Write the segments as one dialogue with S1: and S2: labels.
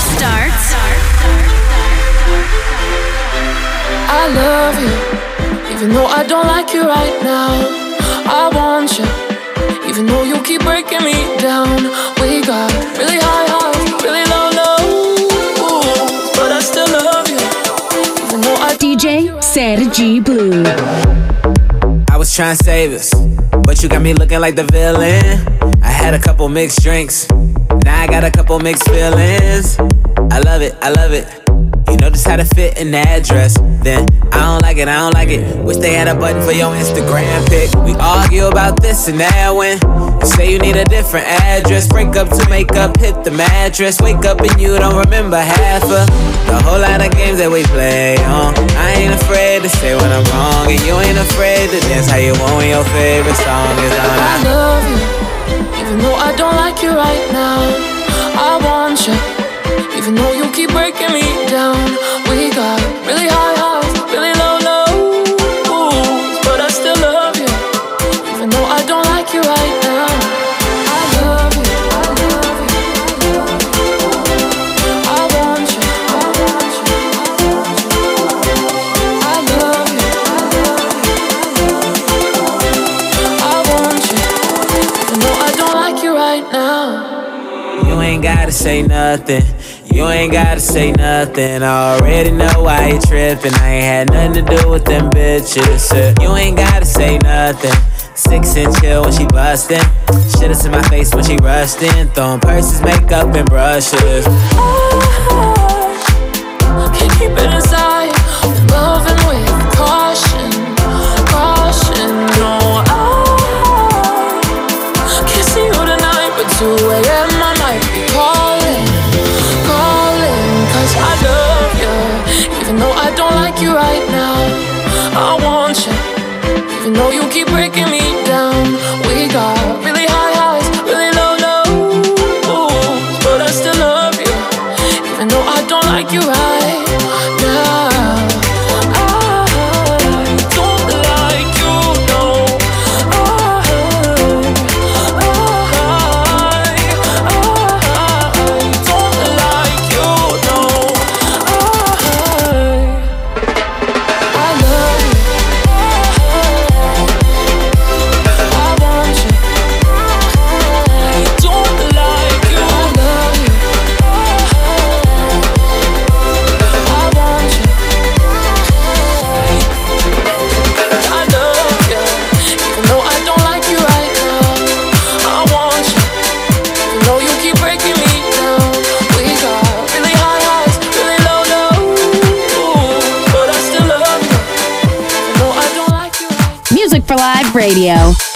S1: starts.
S2: I love you, even though I don't like you right now. I want you, even though you keep breaking me down. We got really high highs, really low lows, but I still love you, even though I
S1: DJ Sergi Blue.
S3: I was trying to save us, but you got me looking like the villain. I had a couple mixed drinks, now I got a couple mixed feelings. I love it, I love it. You know just how to fit in the address. Then I don't like it, I don't like it. Wish they had a button for your Instagram pic. We argue about this and that when you say you need a different address. Break up to make up, hit the mattress. Wake up and you don't remember half of the whole lot of games that we play on. I ain't afraid to say when I'm wrong, and you ain't afraid to dance how you want when your favorite song is on.
S2: I love you, even though I don't like you right now. I want you, even though you keep breaking me down. We got really high highs,
S3: gotta say nothing. You ain't gotta say nothing. I already know why you tripping. I ain't had nothing to do with them bitches. Uh, You ain't gotta say nothing. Six inch hill when she bustin'. Shit is in my face when she rushed in. Throwing purses, makeup, and brushes.
S2: Can't keep it inside. Breaking me Radio.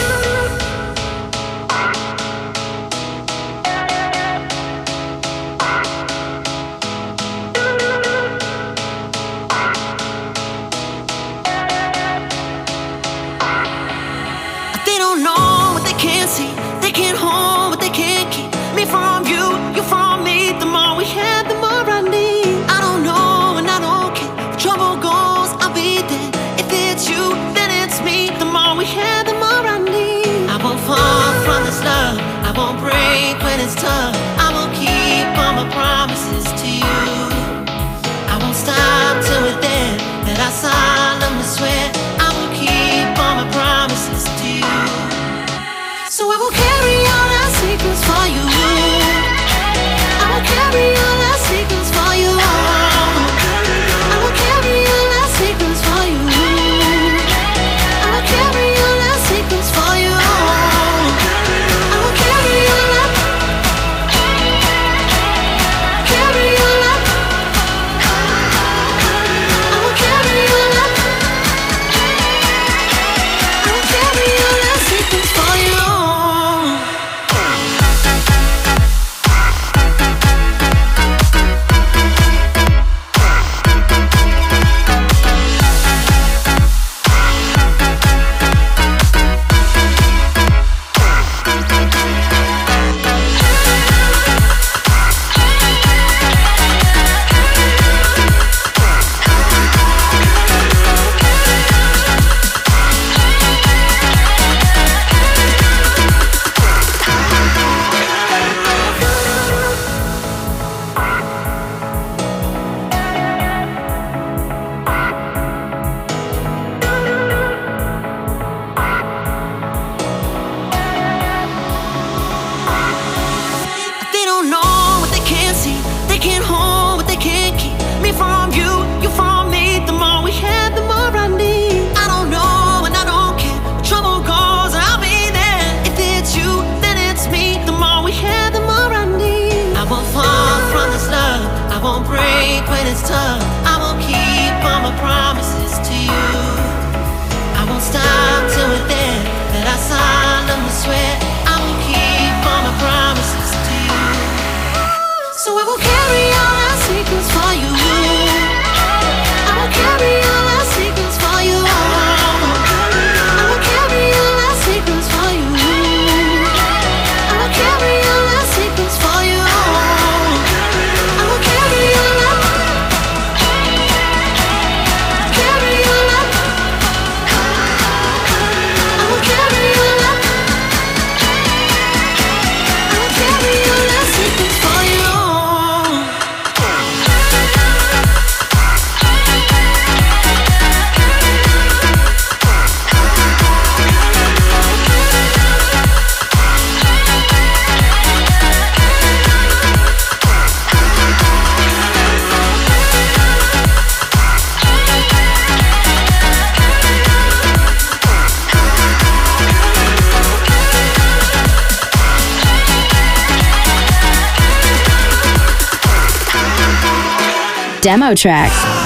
S2: Demo track.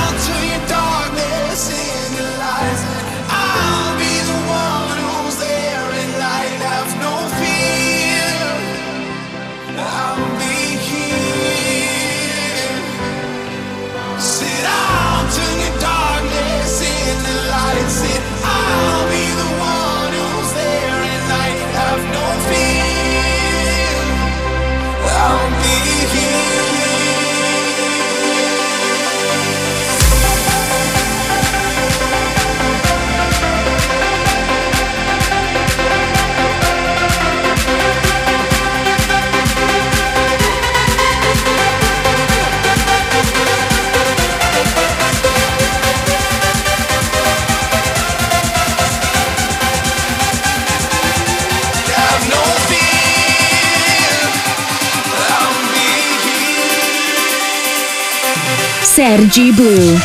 S2: Sergi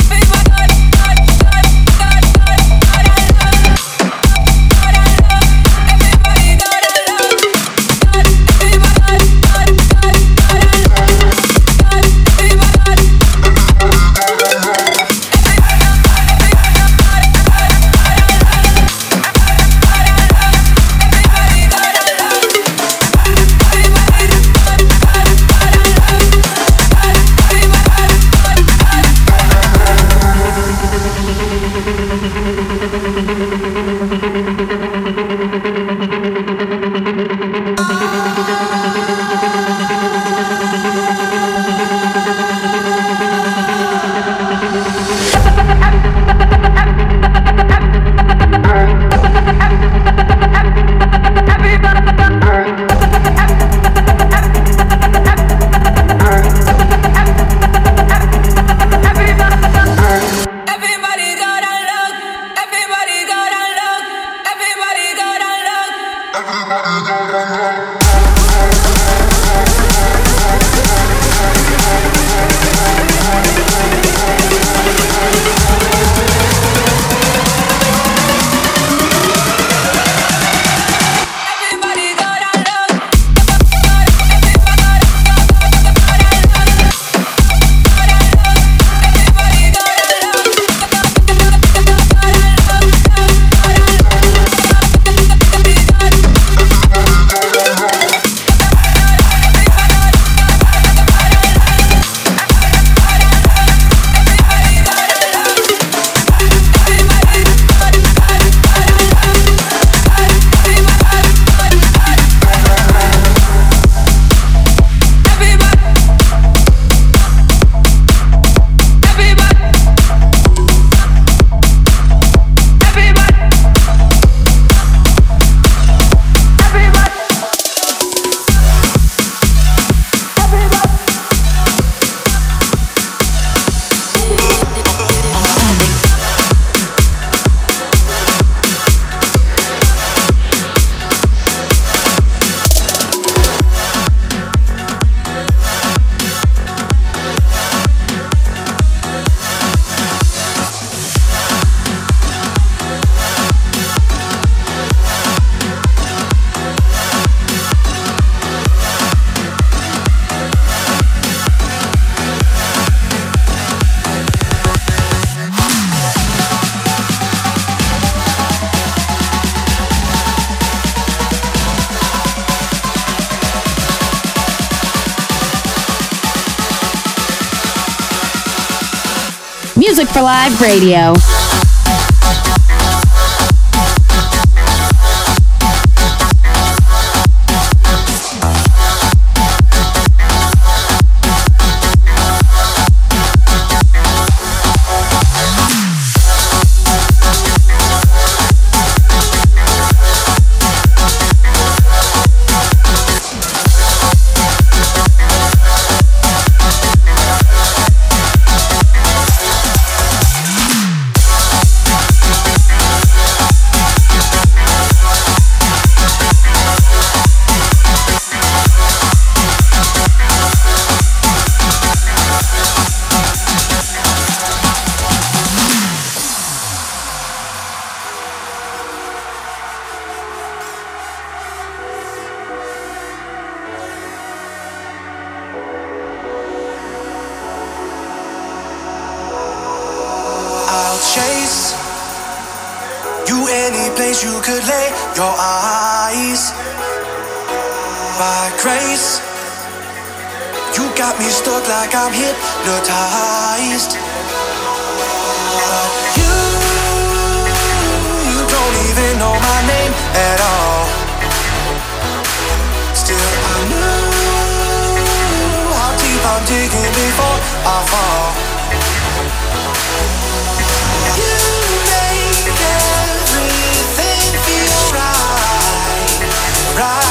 S2: Live Radio. any place you could lay your eyes. By grace, you got me stuck like I'm hypnotized. You, you don't even know my name at all. Still, I
S1: knew how deep I'm digging before I fall. pride.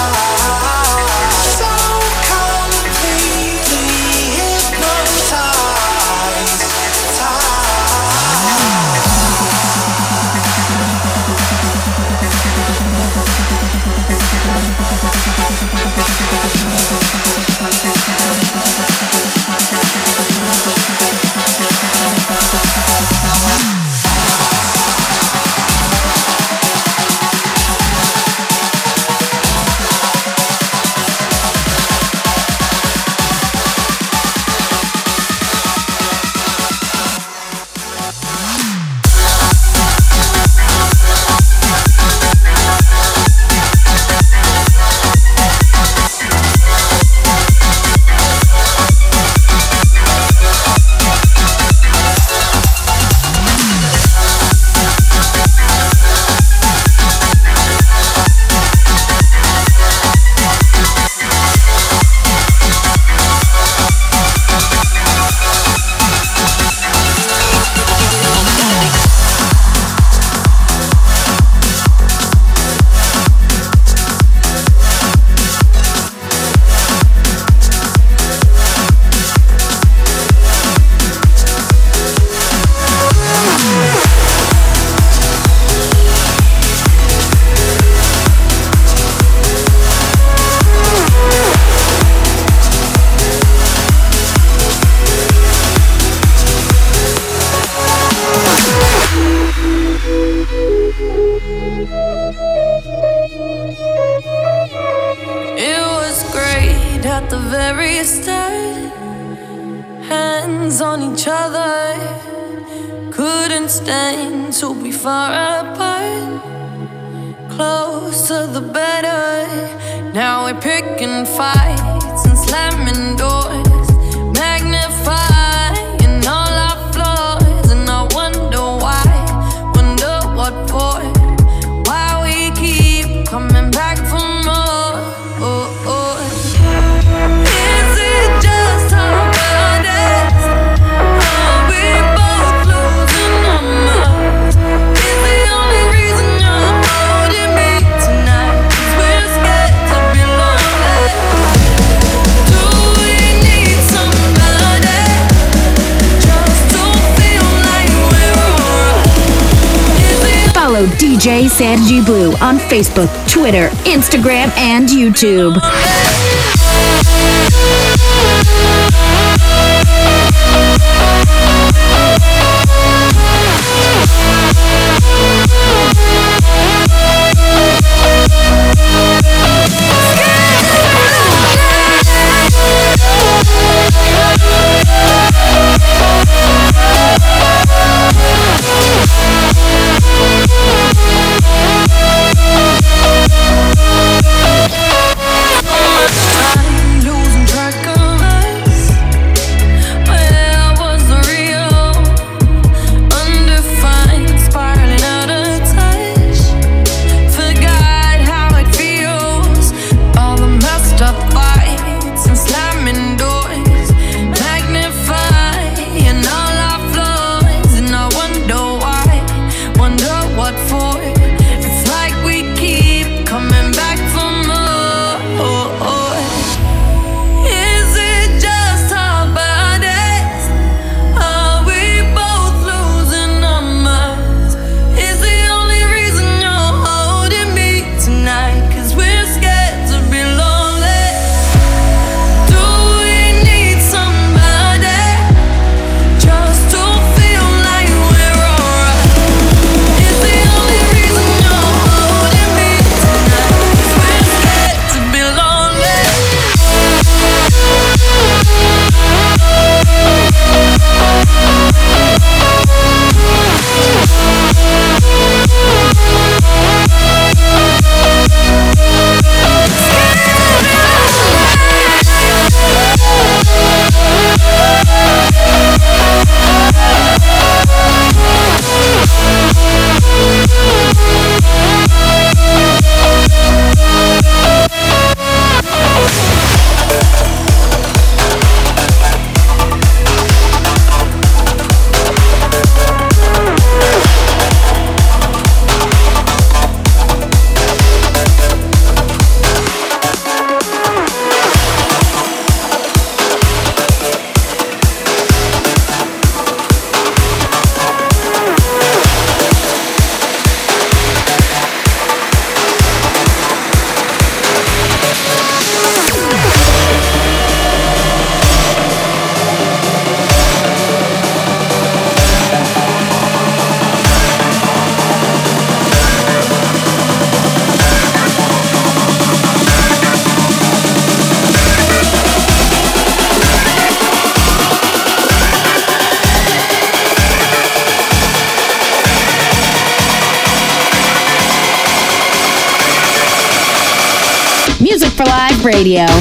S1: Ray Sergi Blue on Facebook, Twitter, Instagram, and YouTube. Radio.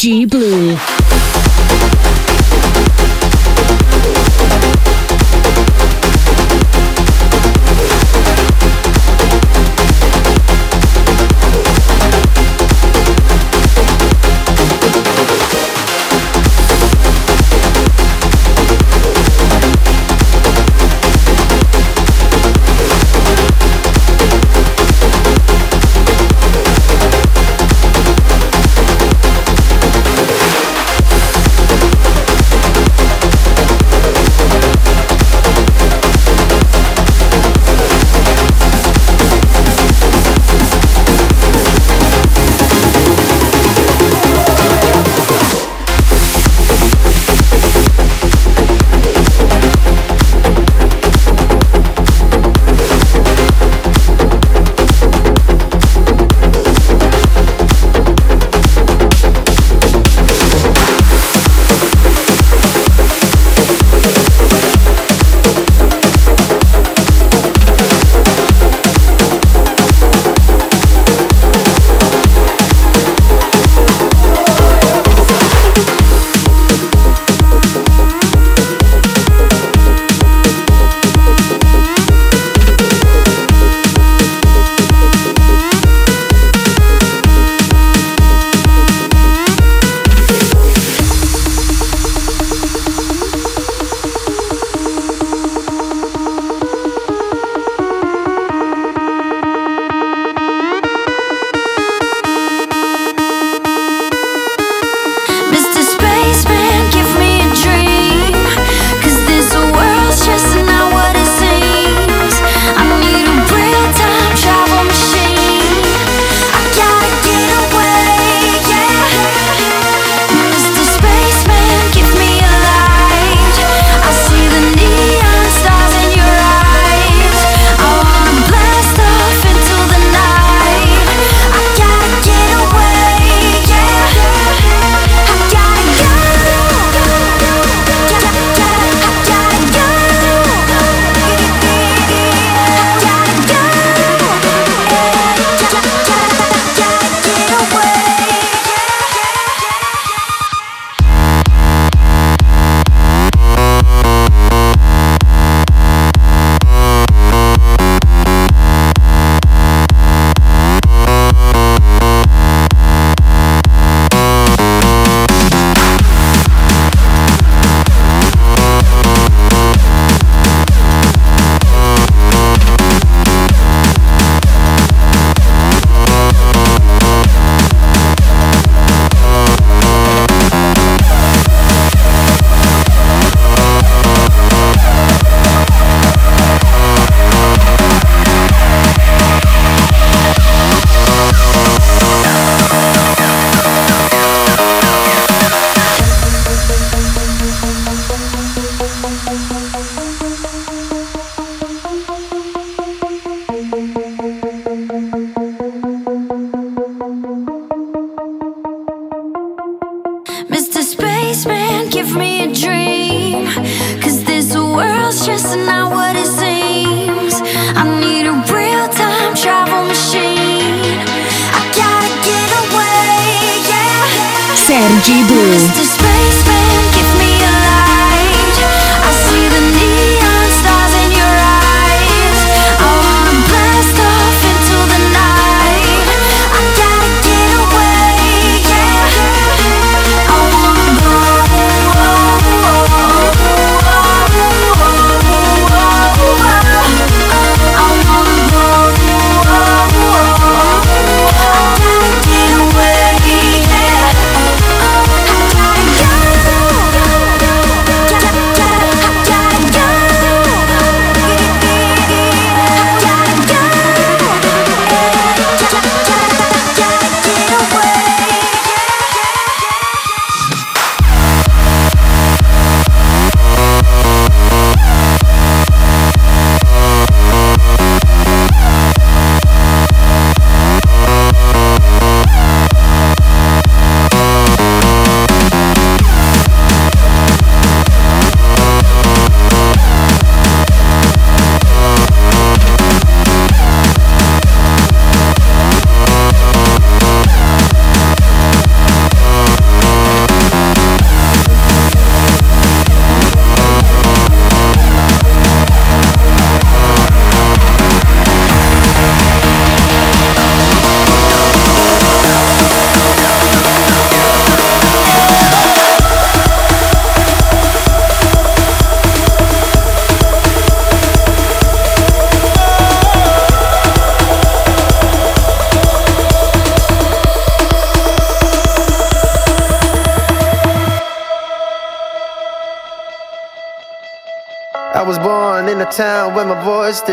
S1: G.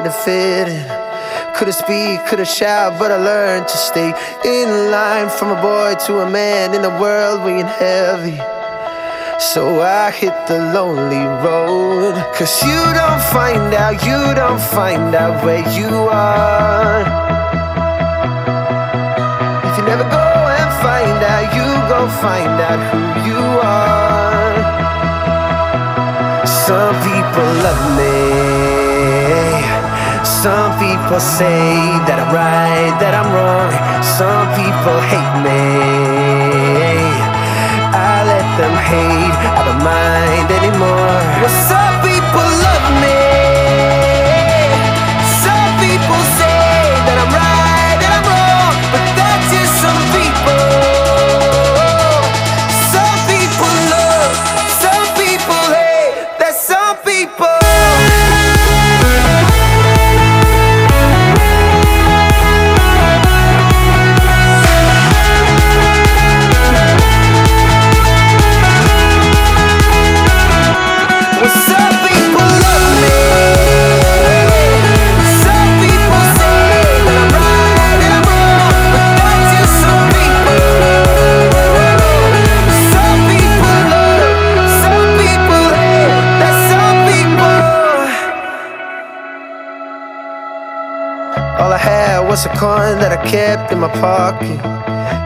S4: my fit in. Couldn't speak, couldn't shout, but I learned to stay in line from a boy to a man in a world weighing heavy. So I hit the lonely road. Cause you don't find out, you don't find out where you are. If you never go and find out, you go find out who you are. Some people love me. Some people say that I'm right, that I'm wrong. Some people hate me. I let them hate, I don't mind anymore. Well, some kept in my pocket.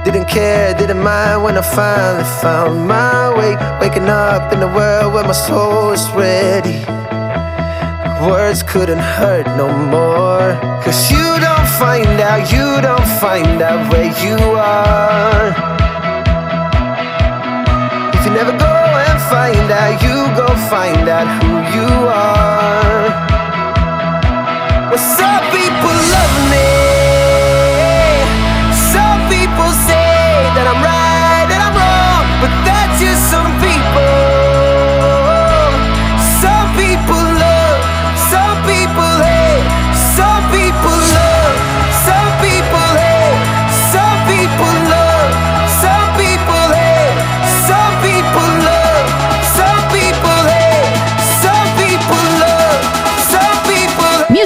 S4: Didn't care, didn't mind when I finally found my way. Waking up in a world where my soul is ready. Words couldn't hurt no more. Cause you don't find out, you don't find out where you are. If you never go and find out, you go find out who you are. Well, some people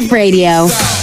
S1: Live Radio.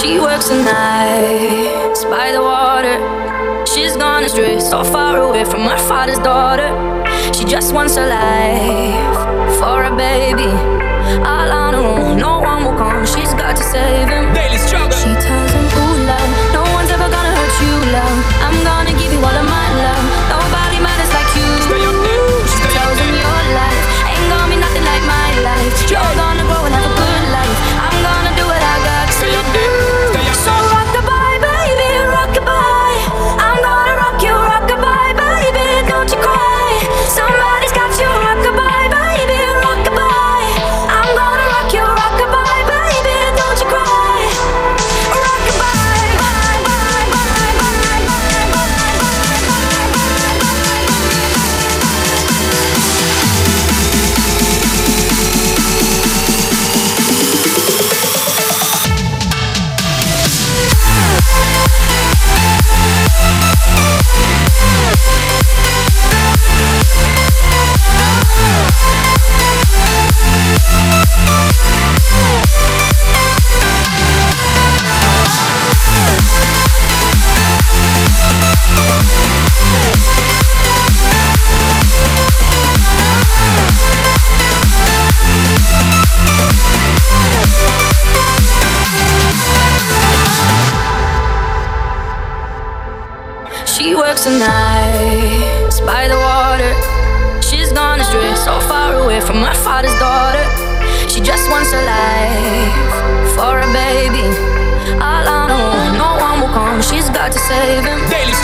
S2: She works at night, by the water. She's gone astray, so far away from her father's daughter. She
S4: just wants a life for a baby. All on her own, no one will come. She's got to save him. Daily struggle. She tells him, Ooh, love, no one's ever gonna hurt you, love. I'm walks
S1: the nights by the water. She's gone astray, so far away from her father's
S5: daughter. She just wants a
S2: life for a baby.
S1: All I know, no one will come. She's got to save him. Daily